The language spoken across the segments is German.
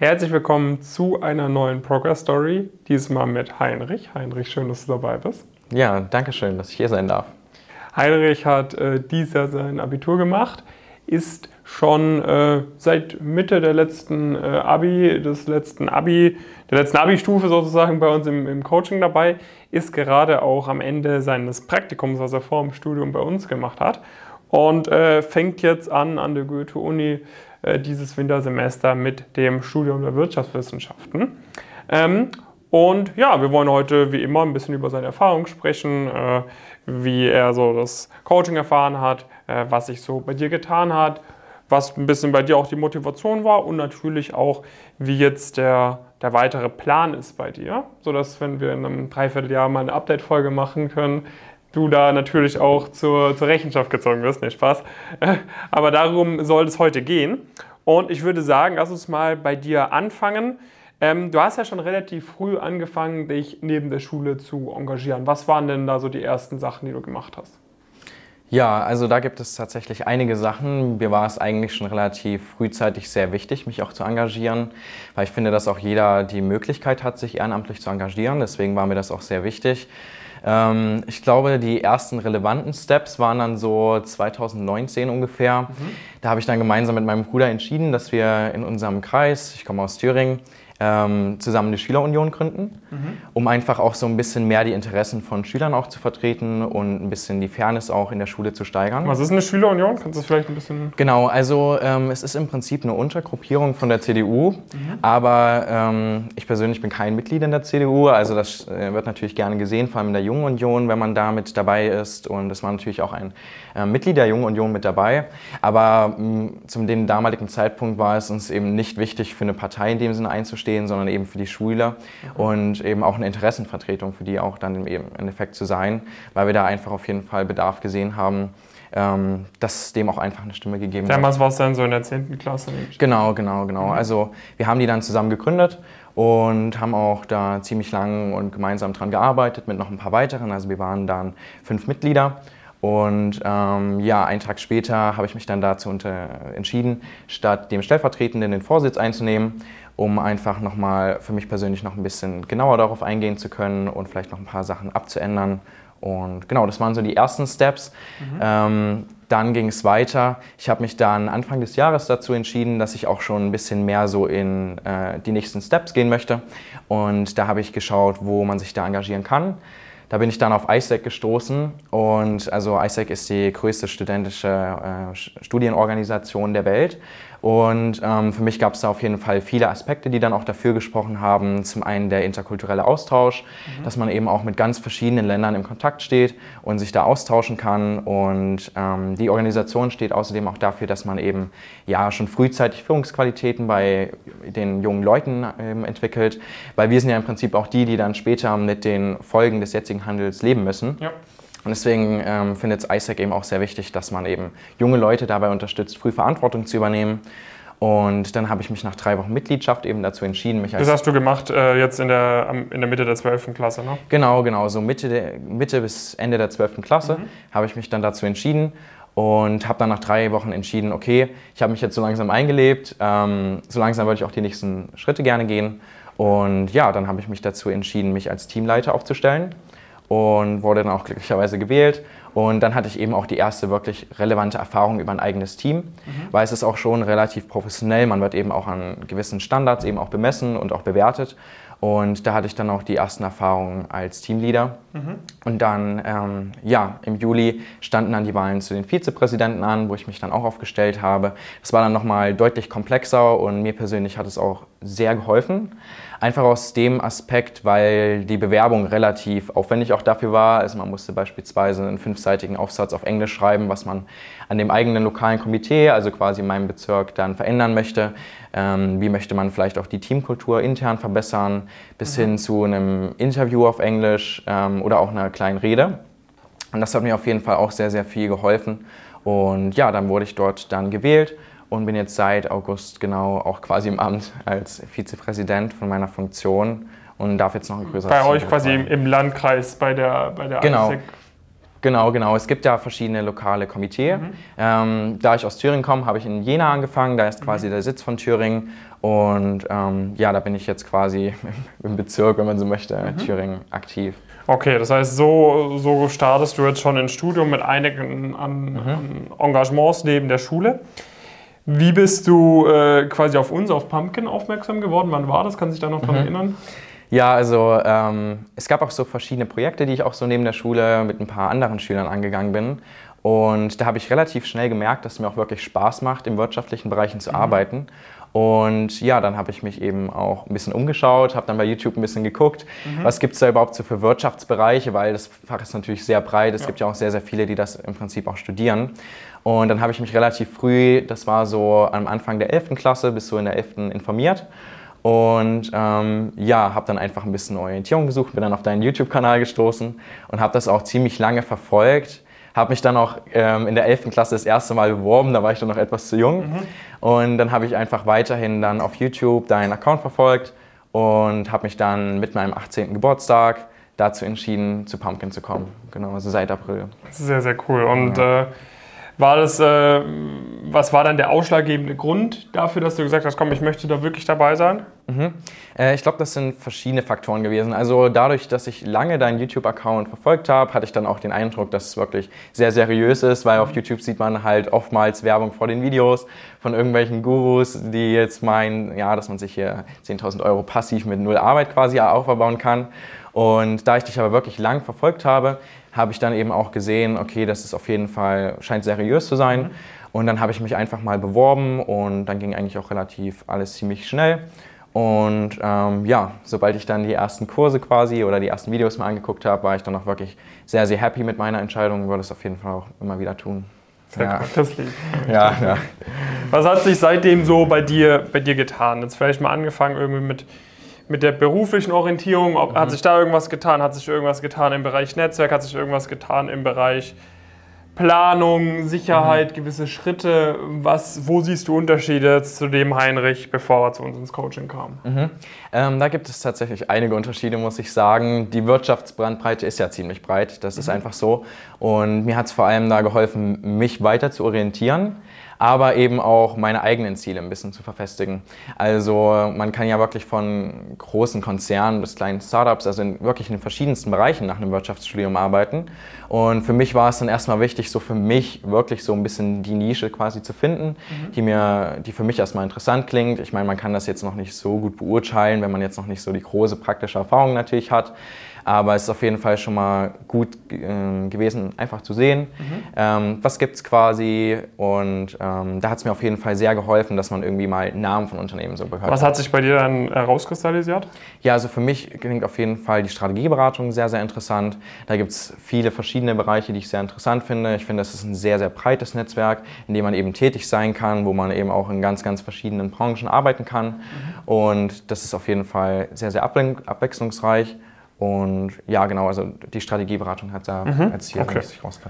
Herzlich willkommen zu einer neuen Progress Story. Diesmal mit Heinrich. Heinrich, schön, dass du dabei bist. Ja, danke schön, dass ich hier sein darf. Heinrich hat äh, dieses Jahr sein Abitur gemacht, ist schon äh, seit Mitte der letzten äh, Abi, des letzten Abi, der letzten Abi-Stufe sozusagen bei uns im, im, Coaching dabei, ist gerade auch am Ende seines Praktikums, was er vor dem Studium bei uns gemacht hat und äh, fängt jetzt an an der Goethe-Uni dieses Wintersemester mit dem Studium der Wirtschaftswissenschaften. Ähm, und ja, wir wollen heute wie immer ein bisschen über seine Erfahrungen sprechen, äh, wie er so das Coaching erfahren hat, äh, was sich so bei dir getan hat, was ein bisschen bei dir auch die Motivation war und natürlich auch, wie jetzt der, der weitere Plan ist bei dir, sodass, wenn wir in einem Dreivierteljahr mal eine Update-Folge machen können, du da natürlich auch zur, zur Rechenschaft gezogen wirst. Nee, Spaß. Aber darum soll es heute gehen. Und ich würde sagen, lass uns mal bei dir anfangen. Ähm, du hast ja schon relativ früh angefangen, dich neben der Schule zu engagieren. Was waren denn da so die ersten Sachen, die du gemacht hast? Ja, also da gibt es tatsächlich einige Sachen. Mir war es eigentlich schon relativ frühzeitig sehr wichtig, mich auch zu engagieren, weil ich finde, dass auch jeder die Möglichkeit hat, sich ehrenamtlich zu engagieren. Deswegen war mir das auch sehr wichtig. Ähm, ich glaube, die ersten relevanten Steps waren dann so 2019 ungefähr. Mhm. Da habe ich dann gemeinsam mit meinem Bruder entschieden, dass wir in unserem Kreis, ich komme aus Thüringen, ähm, zusammen eine Schülerunion gründen, mhm. um einfach auch so ein bisschen mehr die Interessen von Schülern auch zu vertreten und ein bisschen die Fairness auch in der Schule zu steigern. Was ist eine Schülerunion? Kannst du das vielleicht ein bisschen... Genau, also ähm, es ist im Prinzip eine Untergruppierung von der CDU, mhm. aber ähm, ich persönlich bin kein Mitglied in der CDU, also das äh, wird natürlich gerne gesehen, vor allem in der Jungen Union, wenn man da mit dabei ist und es war natürlich auch ein äh, Mitglied der Jungen Union mit dabei, aber mh, zum dem damaligen Zeitpunkt war es uns eben nicht wichtig, für eine Partei in dem Sinne einzustehen, stehen, sondern eben für die Schüler mhm. und eben auch eine Interessenvertretung für die auch dann im Endeffekt zu sein, weil wir da einfach auf jeden Fall Bedarf gesehen haben, ähm, dass dem auch einfach eine Stimme gegeben wird. Damals war es dann so in der 10. Klasse. Genau, genau, genau. Mhm. Also wir haben die dann zusammen gegründet und haben auch da ziemlich lang und gemeinsam dran gearbeitet mit noch ein paar weiteren. Also wir waren dann fünf Mitglieder. Und ähm, ja, einen Tag später habe ich mich dann dazu entschieden, statt dem Stellvertretenden den Vorsitz einzunehmen um einfach nochmal für mich persönlich noch ein bisschen genauer darauf eingehen zu können und vielleicht noch ein paar Sachen abzuändern. Und genau, das waren so die ersten Steps. Mhm. Ähm, dann ging es weiter. Ich habe mich dann Anfang des Jahres dazu entschieden, dass ich auch schon ein bisschen mehr so in äh, die nächsten Steps gehen möchte. Und da habe ich geschaut, wo man sich da engagieren kann. Da bin ich dann auf ISEC gestoßen und also ISEC ist die größte studentische äh, Studienorganisation der Welt und ähm, für mich gab es da auf jeden Fall viele Aspekte, die dann auch dafür gesprochen haben. Zum einen der interkulturelle Austausch, mhm. dass man eben auch mit ganz verschiedenen Ländern im Kontakt steht und sich da austauschen kann. Und ähm, die Organisation steht außerdem auch dafür, dass man eben ja schon frühzeitig Führungsqualitäten bei den jungen Leuten ähm, entwickelt, weil wir sind ja im Prinzip auch die, die dann später mit den Folgen des jetzigen Handels leben müssen. Ja. Und deswegen ähm, findet es ISAC eben auch sehr wichtig, dass man eben junge Leute dabei unterstützt, früh Verantwortung zu übernehmen. Und dann habe ich mich nach drei Wochen Mitgliedschaft eben dazu entschieden, mich als. Das hast du gemacht äh, jetzt in der, in der Mitte der 12. Klasse, ne? Genau, genau. So Mitte, der, Mitte bis Ende der 12. Klasse mhm. habe ich mich dann dazu entschieden und habe dann nach drei Wochen entschieden, okay, ich habe mich jetzt so langsam eingelebt, ähm, so langsam würde ich auch die nächsten Schritte gerne gehen. Und ja, dann habe ich mich dazu entschieden, mich als Teamleiter aufzustellen und wurde dann auch glücklicherweise gewählt. Und dann hatte ich eben auch die erste wirklich relevante Erfahrung über ein eigenes Team, mhm. weil es ist auch schon relativ professionell. Man wird eben auch an gewissen Standards eben auch bemessen und auch bewertet. Und da hatte ich dann auch die ersten Erfahrungen als Teamleader. Mhm. Und dann, ähm, ja, im Juli standen dann die Wahlen zu den Vizepräsidenten an, wo ich mich dann auch aufgestellt habe. Das war dann nochmal deutlich komplexer und mir persönlich hat es auch sehr geholfen. Einfach aus dem Aspekt, weil die Bewerbung relativ aufwendig auch dafür war. Also man musste beispielsweise einen fünfseitigen Aufsatz auf Englisch schreiben, was man an dem eigenen lokalen Komitee, also quasi in meinem Bezirk, dann verändern möchte. Ähm, wie möchte man vielleicht auch die Teamkultur intern verbessern, bis mhm. hin zu einem Interview auf Englisch ähm, oder auch einer kleinen Rede. Und das hat mir auf jeden Fall auch sehr, sehr viel geholfen. Und ja, dann wurde ich dort dann gewählt und bin jetzt seit August genau auch quasi im Amt als Vizepräsident von meiner Funktion und darf jetzt noch ein größeres Bei euch quasi im, im, Landkreis, bei der, bei der genau. Genau, genau. Es gibt ja verschiedene lokale Komitee. Mhm. Ähm, da ich aus Thüringen komme, habe ich in Jena angefangen. Da ist quasi mhm. der Sitz von Thüringen. Und ähm, ja, da bin ich jetzt quasi im Bezirk, wenn man so möchte, mhm. Thüringen aktiv. Okay, das heißt, so, so startest du jetzt schon ins Studium mit einigen an, mhm. an Engagements neben der Schule. Wie bist du äh, quasi auf uns, auf Pumpkin aufmerksam geworden? Wann war das? Kann sich da noch dran mhm. erinnern? Ja, also ähm, es gab auch so verschiedene Projekte, die ich auch so neben der Schule mit ein paar anderen Schülern angegangen bin. Und da habe ich relativ schnell gemerkt, dass es mir auch wirklich Spaß macht, in wirtschaftlichen Bereichen zu mhm. arbeiten. Und ja, dann habe ich mich eben auch ein bisschen umgeschaut, habe dann bei YouTube ein bisschen geguckt, mhm. was gibt es da überhaupt so für Wirtschaftsbereiche, weil das Fach ist natürlich sehr breit. Es ja. gibt ja auch sehr, sehr viele, die das im Prinzip auch studieren. Und dann habe ich mich relativ früh, das war so am Anfang der 11. Klasse bis so in der 11. informiert. Und ähm, ja, habe dann einfach ein bisschen Orientierung gesucht, bin dann auf deinen YouTube-Kanal gestoßen und habe das auch ziemlich lange verfolgt. Habe mich dann auch ähm, in der 11. Klasse das erste Mal beworben, da war ich dann noch etwas zu jung. Mhm. Und dann habe ich einfach weiterhin dann auf YouTube deinen Account verfolgt und habe mich dann mit meinem 18. Geburtstag dazu entschieden, zu Pumpkin zu kommen. Genau, also seit April. Sehr, sehr cool. Und ja. äh, war das, äh, was war dann der ausschlaggebende Grund dafür, dass du gesagt hast, komm, ich möchte da wirklich dabei sein? Mhm. Äh, ich glaube, das sind verschiedene Faktoren gewesen. Also dadurch, dass ich lange deinen YouTube-Account verfolgt habe, hatte ich dann auch den Eindruck, dass es wirklich sehr seriös ist, weil auf YouTube sieht man halt oftmals Werbung vor den Videos von irgendwelchen Gurus, die jetzt meinen, ja, dass man sich hier 10.000 Euro passiv mit null Arbeit quasi aufbauen kann. Und da ich dich aber wirklich lang verfolgt habe, habe ich dann eben auch gesehen, okay, das ist auf jeden Fall, scheint seriös zu sein. Mhm. Und dann habe ich mich einfach mal beworben und dann ging eigentlich auch relativ alles ziemlich schnell. Und ähm, ja, sobald ich dann die ersten Kurse quasi oder die ersten Videos mal angeguckt habe, war ich dann auch wirklich sehr, sehr happy mit meiner Entscheidung und würde es auf jeden Fall auch immer wieder tun. Sehr ja. gut, das liegt. Ja, ja. Was hat sich seitdem so bei dir, bei dir getan? Jetzt vielleicht mal angefangen irgendwie mit mit der beruflichen Orientierung, ob, mhm. hat sich da irgendwas getan, hat sich irgendwas getan im Bereich Netzwerk, hat sich irgendwas getan im Bereich Planung, Sicherheit, mhm. gewisse Schritte. Was, wo siehst du Unterschiede zu dem Heinrich, bevor er zu uns ins Coaching kam? Mhm. Ähm, da gibt es tatsächlich einige Unterschiede, muss ich sagen. Die Wirtschaftsbrandbreite ist ja ziemlich breit, das ist mhm. einfach so. Und mir hat es vor allem da geholfen, mich weiter zu orientieren aber eben auch meine eigenen Ziele ein bisschen zu verfestigen. Also man kann ja wirklich von großen Konzernen bis kleinen Startups, also in wirklich in den verschiedensten Bereichen nach einem Wirtschaftsstudium arbeiten. Und für mich war es dann erstmal wichtig, so für mich wirklich so ein bisschen die Nische quasi zu finden, mhm. die mir, die für mich erstmal interessant klingt. Ich meine, man kann das jetzt noch nicht so gut beurteilen, wenn man jetzt noch nicht so die große praktische Erfahrung natürlich hat. Aber es ist auf jeden Fall schon mal gut äh, gewesen, einfach zu sehen, mhm. ähm, was gibt es quasi. Und ähm, da hat es mir auf jeden Fall sehr geholfen, dass man irgendwie mal Namen von Unternehmen so gehört Was hat sich bei dir dann herauskristallisiert? Ja, also für mich klingt auf jeden Fall die Strategieberatung sehr, sehr interessant. Da gibt es viele verschiedene Bereiche, die ich sehr interessant finde. Ich finde, es ist ein sehr, sehr breites Netzwerk, in dem man eben tätig sein kann, wo man eben auch in ganz, ganz verschiedenen Branchen arbeiten kann. Mhm. Und das ist auf jeden Fall sehr, sehr abwechslungsreich. Und ja, genau, also die Strategieberatung hat da mhm. als Ziel okay.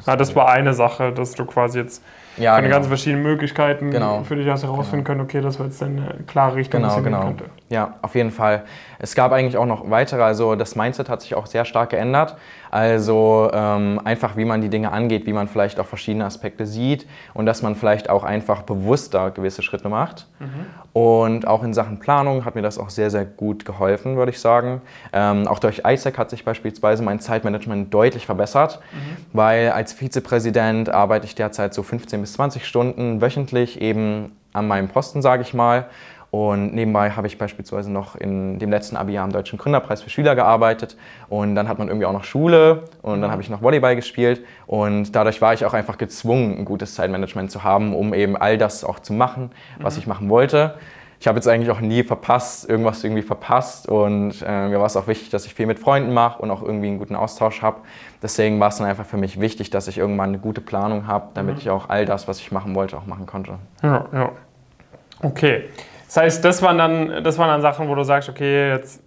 Ja, das war eine Sache, dass du quasi jetzt ja, von genau. ganz verschiedenen Möglichkeiten genau. für dich hast herausfinden genau. können, okay, das war jetzt eine klare Richtung, genau, genau. könnte. Ja, auf jeden Fall. Es gab eigentlich auch noch weitere, also das Mindset hat sich auch sehr stark geändert. Also ähm, einfach, wie man die Dinge angeht, wie man vielleicht auch verschiedene Aspekte sieht und dass man vielleicht auch einfach bewusster gewisse Schritte macht. Mhm. Und auch in Sachen Planung hat mir das auch sehr, sehr gut geholfen, würde ich sagen. Ähm, auch durch ISAC hat sich beispielsweise mein Zeitmanagement deutlich verbessert, mhm. weil als Vizepräsident arbeite ich derzeit so 15 bis 20 Stunden wöchentlich eben an meinem Posten, sage ich mal. Und nebenbei habe ich beispielsweise noch in dem letzten Abi-Jahr am Deutschen Gründerpreis für Schüler gearbeitet. Und dann hat man irgendwie auch noch Schule und dann habe ich noch Volleyball gespielt. Und dadurch war ich auch einfach gezwungen, ein gutes Zeitmanagement zu haben, um eben all das auch zu machen, was mhm. ich machen wollte. Ich habe jetzt eigentlich auch nie verpasst, irgendwas irgendwie verpasst. Und äh, mir war es auch wichtig, dass ich viel mit Freunden mache und auch irgendwie einen guten Austausch habe. Deswegen war es dann einfach für mich wichtig, dass ich irgendwann eine gute Planung habe, damit mhm. ich auch all das, was ich machen wollte, auch machen konnte. Ja, ja. Okay. Das heißt, das waren dann, das waren dann Sachen, wo du sagst, okay, jetzt,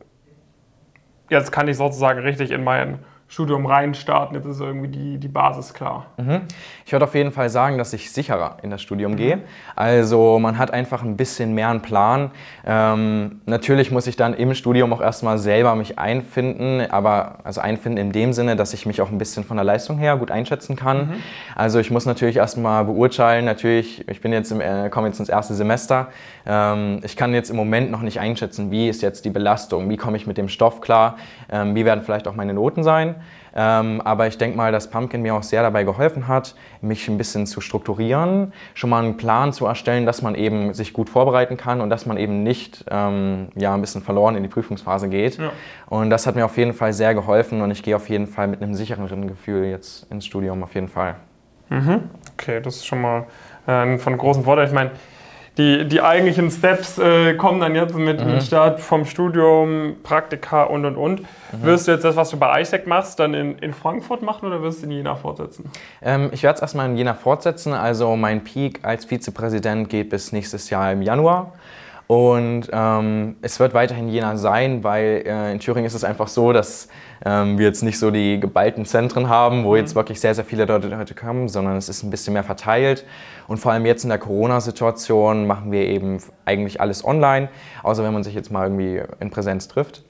jetzt kann ich sozusagen richtig in mein Studium reinstarten, jetzt ist irgendwie die, die Basis klar? Mhm. Ich würde auf jeden Fall sagen, dass ich sicherer in das Studium gehe. Also man hat einfach ein bisschen mehr einen Plan. Ähm, natürlich muss ich dann im Studium auch erstmal selber mich einfinden, aber also einfinden in dem Sinne, dass ich mich auch ein bisschen von der Leistung her gut einschätzen kann. Mhm. Also ich muss natürlich erstmal beurteilen, natürlich, ich bin jetzt im, äh, komme jetzt ins erste Semester. Ähm, ich kann jetzt im Moment noch nicht einschätzen, wie ist jetzt die Belastung, wie komme ich mit dem Stoff klar, ähm, wie werden vielleicht auch meine Noten sein. Ähm, aber ich denke mal, dass Pumpkin mir auch sehr dabei geholfen hat, mich ein bisschen zu strukturieren, schon mal einen Plan zu erstellen, dass man eben sich gut vorbereiten kann und dass man eben nicht ähm, ja, ein bisschen verloren in die Prüfungsphase geht. Ja. Und das hat mir auf jeden Fall sehr geholfen und ich gehe auf jeden Fall mit einem sicheren Gefühl jetzt ins Studium, auf jeden Fall. Mhm. Okay, das ist schon mal äh, von großem Vorteil. Ich meine, die, die eigentlichen Steps äh, kommen dann jetzt mit mhm. dem Start vom Studium, Praktika und und und. Mhm. Wirst du jetzt das, was du bei ISEC machst, dann in, in Frankfurt machen oder wirst du in Jena fortsetzen? Ähm, ich werde es erstmal in Jena fortsetzen. Also mein Peak als Vizepräsident geht bis nächstes Jahr im Januar. Und ähm, es wird weiterhin Jena sein, weil äh, in Thüringen ist es einfach so, dass ähm, wir jetzt nicht so die geballten Zentren haben, wo mhm. jetzt wirklich sehr, sehr viele Leute kommen, sondern es ist ein bisschen mehr verteilt. Und vor allem jetzt in der Corona-Situation machen wir eben eigentlich alles online, außer wenn man sich jetzt mal irgendwie in Präsenz trifft.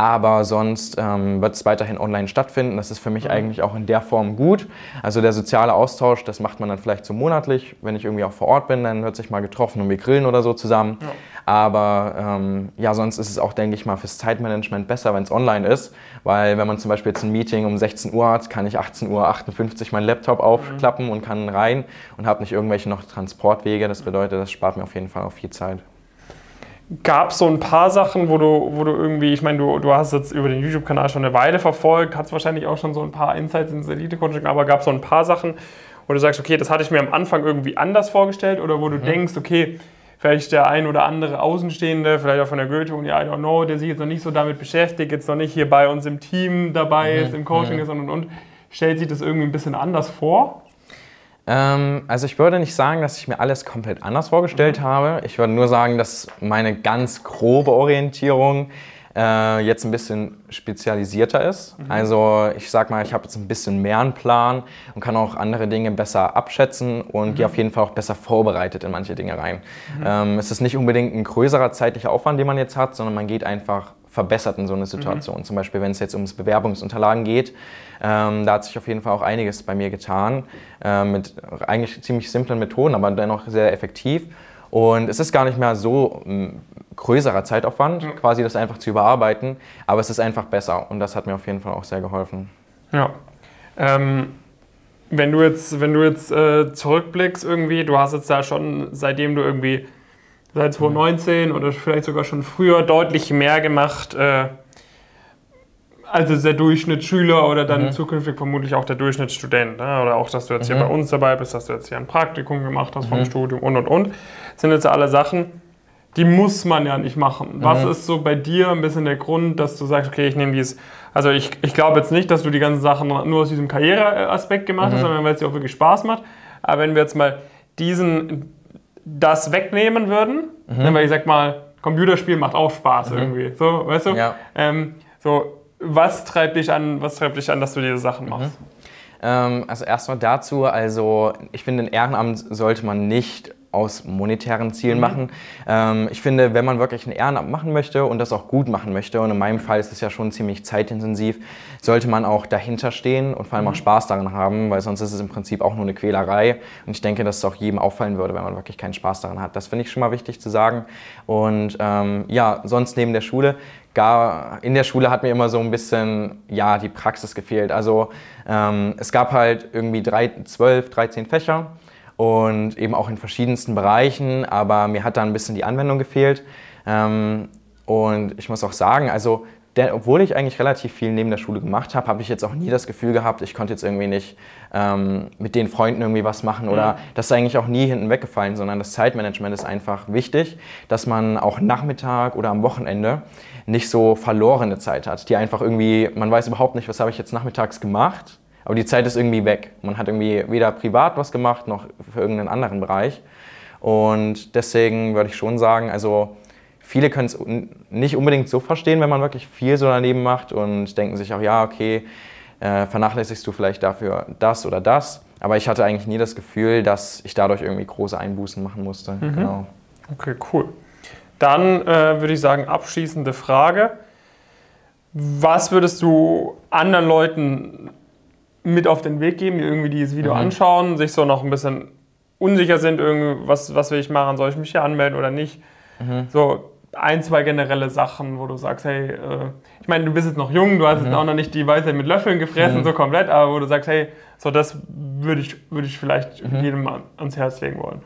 Aber sonst ähm, wird es weiterhin online stattfinden. Das ist für mich mhm. eigentlich auch in der Form gut. Also der soziale Austausch, das macht man dann vielleicht so monatlich. Wenn ich irgendwie auch vor Ort bin, dann wird sich mal getroffen und wir grillen oder so zusammen. Ja. Aber ähm, ja, sonst ist es auch, denke ich mal, fürs Zeitmanagement besser, wenn es online ist. Weil wenn man zum Beispiel jetzt ein Meeting um 16 Uhr hat, kann ich 18.58 Uhr meinen Laptop aufklappen mhm. und kann rein und habe nicht irgendwelche noch Transportwege. Das bedeutet, das spart mir auf jeden Fall auch viel Zeit gab es so ein paar Sachen, wo du, wo du irgendwie, ich meine, du, du hast jetzt über den YouTube-Kanal schon eine Weile verfolgt, hast wahrscheinlich auch schon so ein paar Insights ins Elite-Coaching, aber gab es so ein paar Sachen, wo du sagst, okay, das hatte ich mir am Anfang irgendwie anders vorgestellt oder wo du mhm. denkst, okay, vielleicht der ein oder andere Außenstehende, vielleicht auch von der Goethe-Uni, I don't know, der sich jetzt noch nicht so damit beschäftigt, jetzt noch nicht hier bei uns im Team dabei mhm. ist, im Coaching mhm. ist und und und, stellt sich das irgendwie ein bisschen anders vor? Ähm, also ich würde nicht sagen, dass ich mir alles komplett anders vorgestellt habe. Ich würde nur sagen, dass meine ganz grobe Orientierung äh, jetzt ein bisschen spezialisierter ist. Mhm. Also ich sag mal, ich habe jetzt ein bisschen mehr einen Plan und kann auch andere Dinge besser abschätzen und mhm. gehe auf jeden Fall auch besser vorbereitet in manche Dinge rein. Mhm. Ähm, es ist nicht unbedingt ein größerer zeitlicher Aufwand, den man jetzt hat, sondern man geht einfach verbessert in so eine Situation. Mhm. Zum Beispiel, wenn es jetzt ums Bewerbungsunterlagen geht, ähm, da hat sich auf jeden Fall auch einiges bei mir getan, äh, mit eigentlich ziemlich simplen Methoden, aber dennoch sehr effektiv. Und es ist gar nicht mehr so ein größerer Zeitaufwand, ja. quasi das einfach zu überarbeiten, aber es ist einfach besser und das hat mir auf jeden Fall auch sehr geholfen. Ja. Ähm, wenn du jetzt, wenn du jetzt äh, zurückblickst irgendwie, du hast jetzt da schon, seitdem du irgendwie seit 2019 oder vielleicht sogar schon früher deutlich mehr gemacht, äh, als der Durchschnittsschüler oder dann mhm. zukünftig vermutlich auch der Durchschnittsstudent. Ne? Oder auch, dass du jetzt mhm. hier bei uns dabei bist, dass du jetzt hier ein Praktikum gemacht hast mhm. vom Studium und und und. Das sind jetzt alle Sachen, die muss man ja nicht machen. Was mhm. ist so bei dir ein bisschen der Grund, dass du sagst, okay, ich nehme dies. Also ich, ich glaube jetzt nicht, dass du die ganzen Sachen nur aus diesem Karriereaspekt gemacht hast, mhm. sondern weil es dir auch wirklich Spaß macht. Aber wenn wir jetzt mal diesen das wegnehmen würden, mhm. Weil ich sag mal, Computerspiel macht auch Spaß mhm. irgendwie. So, weißt du? Ja. Ähm, so, was treibt dich an, was treibt dich an, dass du diese Sachen mhm. machst? Ähm, also erstmal dazu, also ich finde, ein Ehrenamt sollte man nicht aus monetären Zielen mhm. machen. Ähm, ich finde, wenn man wirklich ein Ehrenamt machen möchte und das auch gut machen möchte, und in meinem Fall ist es ja schon ziemlich zeitintensiv, sollte man auch dahinter stehen und vor allem mhm. auch Spaß daran haben, weil sonst ist es im Prinzip auch nur eine Quälerei. Und ich denke, dass es auch jedem auffallen würde, wenn man wirklich keinen Spaß daran hat. Das finde ich schon mal wichtig zu sagen. Und ähm, ja, sonst neben der Schule, gar in der Schule hat mir immer so ein bisschen ja die Praxis gefehlt. Also ähm, es gab halt irgendwie drei, 12, 13 Fächer und eben auch in verschiedensten Bereichen, aber mir hat da ein bisschen die Anwendung gefehlt. Ähm, und ich muss auch sagen, also der, obwohl ich eigentlich relativ viel neben der Schule gemacht habe, habe ich jetzt auch nie das Gefühl gehabt, ich konnte jetzt irgendwie nicht ähm, mit den Freunden irgendwie was machen oder mhm. das ist eigentlich auch nie hinten weggefallen, sondern das Zeitmanagement ist einfach wichtig, dass man auch Nachmittag oder am Wochenende nicht so verlorene Zeit hat, die einfach irgendwie, man weiß überhaupt nicht, was habe ich jetzt nachmittags gemacht aber die Zeit ist irgendwie weg. Man hat irgendwie weder privat was gemacht, noch für irgendeinen anderen Bereich. Und deswegen würde ich schon sagen, also viele können es nicht unbedingt so verstehen, wenn man wirklich viel so daneben macht und denken sich auch, ja, okay, äh, vernachlässigst du vielleicht dafür das oder das. Aber ich hatte eigentlich nie das Gefühl, dass ich dadurch irgendwie große Einbußen machen musste. Mhm. Genau. Okay, cool. Dann äh, würde ich sagen, abschließende Frage. Was würdest du anderen Leuten mit auf den Weg geben, die irgendwie dieses Video mhm. anschauen, sich so noch ein bisschen unsicher sind, irgendwie, was, was will ich machen, soll ich mich hier anmelden oder nicht? Mhm. So ein, zwei generelle Sachen, wo du sagst, hey, äh, ich meine, du bist jetzt noch jung, du hast mhm. jetzt auch noch nicht die Weisheit mit Löffeln gefressen, mhm. so komplett, aber wo du sagst, hey, so das würde ich, würd ich vielleicht mhm. jedem ans Herz legen wollen.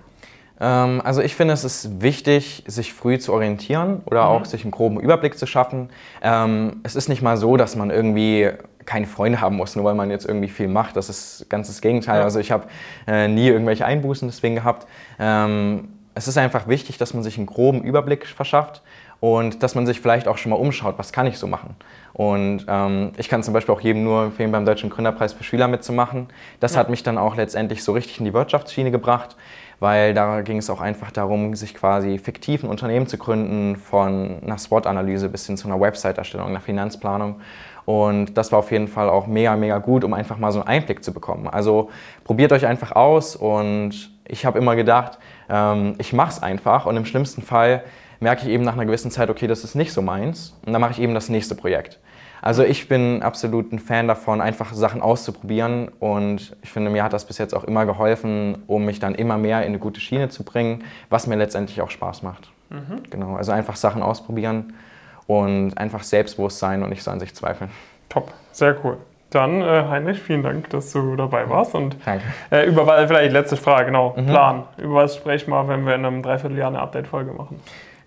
Ähm, also ich finde, es ist wichtig, sich früh zu orientieren oder mhm. auch sich einen groben Überblick zu schaffen. Ähm, es ist nicht mal so, dass man irgendwie keine Freunde haben muss, nur weil man jetzt irgendwie viel macht. Das ist ganz das Gegenteil. Also ich habe äh, nie irgendwelche Einbußen deswegen gehabt. Ähm, es ist einfach wichtig, dass man sich einen groben Überblick verschafft und dass man sich vielleicht auch schon mal umschaut, was kann ich so machen. Und ähm, ich kann zum Beispiel auch jedem nur empfehlen, beim Deutschen Gründerpreis für Schüler mitzumachen. Das ja. hat mich dann auch letztendlich so richtig in die Wirtschaftsschiene gebracht weil da ging es auch einfach darum, sich quasi fiktiv ein Unternehmen zu gründen, von einer SWOT-Analyse bis hin zu einer Website-Erstellung, einer Finanzplanung. Und das war auf jeden Fall auch mega, mega gut, um einfach mal so einen Einblick zu bekommen. Also probiert euch einfach aus und ich habe immer gedacht, ähm, ich mache es einfach und im schlimmsten Fall merke ich eben nach einer gewissen Zeit, okay, das ist nicht so meins und dann mache ich eben das nächste Projekt. Also ich bin absolut ein Fan davon, einfach Sachen auszuprobieren und ich finde, mir hat das bis jetzt auch immer geholfen, um mich dann immer mehr in eine gute Schiene zu bringen, was mir letztendlich auch Spaß macht. Mhm. Genau, also einfach Sachen ausprobieren und einfach selbstbewusst sein und nicht so an sich zweifeln. Top, sehr cool. Dann, äh, Heinrich, vielen Dank, dass du dabei warst. Und Danke. Äh, über, vielleicht letzte Frage, genau, mhm. Plan. Über was sprechen wir, wenn wir in einem Dreivierteljahr eine Update-Folge machen?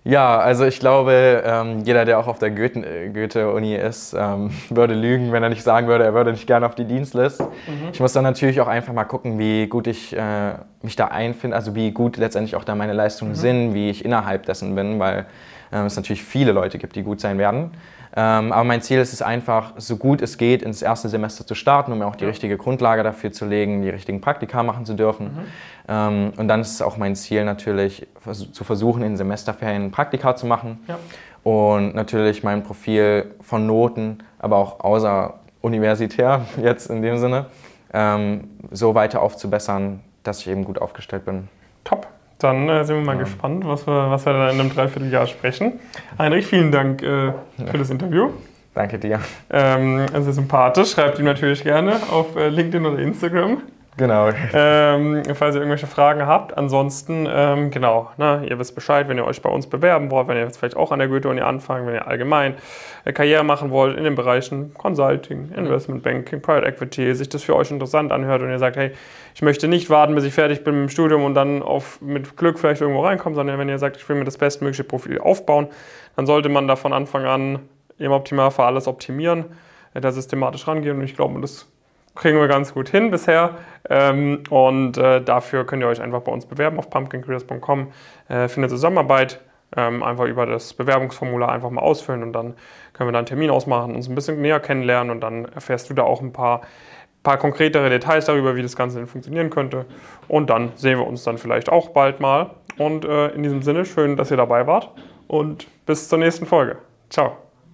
Ja, also ich glaube, ähm, jeder, der auch auf der Goethe-Uni ist, ähm, würde lügen, wenn er nicht sagen würde, er würde nicht gerne auf die Dienstlist. Mhm. Ich muss dann natürlich auch einfach mal gucken, wie gut ich äh, mich da einfinde, also wie gut letztendlich auch da meine Leistungen mhm. sind, wie ich innerhalb dessen bin, weil es natürlich viele Leute gibt, die gut sein werden. Ähm, aber mein Ziel ist es einfach, so gut es geht, ins erste Semester zu starten, um mir auch die richtige Grundlage dafür zu legen, die richtigen Praktika machen zu dürfen. Mhm. Ähm, und dann ist es auch mein Ziel natürlich, zu versuchen, in Semesterferien Praktika zu machen. Ja. Und natürlich mein Profil von Noten, aber auch außer universitär jetzt in dem Sinne, ähm, so weiter aufzubessern, dass ich eben gut aufgestellt bin. Top. Dann äh, sind wir mal ja. gespannt, was wir, was wir da in einem Dreivierteljahr sprechen. Heinrich, vielen Dank äh, für das Interview. Danke dir. Ähm, also sympathisch. Schreibt ihm natürlich gerne auf äh, LinkedIn oder Instagram. Genau. Ähm, falls ihr irgendwelche Fragen habt. Ansonsten, ähm, genau, ne, ihr wisst Bescheid, wenn ihr euch bei uns bewerben wollt, wenn ihr jetzt vielleicht auch an der Goethe-Uni anfangen, wenn ihr allgemein äh, Karriere machen wollt in den Bereichen Consulting, Investment Banking, Private Equity, sich das für euch interessant anhört und ihr sagt, hey, ich möchte nicht warten, bis ich fertig bin mit dem Studium und dann auf, mit Glück vielleicht irgendwo reinkommen, sondern wenn ihr sagt, ich will mir das bestmögliche Profil aufbauen, dann sollte man da von Anfang an im Optimalfall alles optimieren, äh, da systematisch rangehen und ich glaube, das kriegen wir ganz gut hin bisher. Ähm, und äh, dafür könnt ihr euch einfach bei uns bewerben auf pumpkincareers.com. Äh, findet Zusammenarbeit. Ähm, einfach über das Bewerbungsformular einfach mal ausfüllen und dann können wir da einen Termin ausmachen, uns ein bisschen näher kennenlernen und dann erfährst du da auch ein paar, paar konkretere Details darüber, wie das Ganze denn funktionieren könnte. Und dann sehen wir uns dann vielleicht auch bald mal. Und äh, in diesem Sinne, schön, dass ihr dabei wart und bis zur nächsten Folge. Ciao.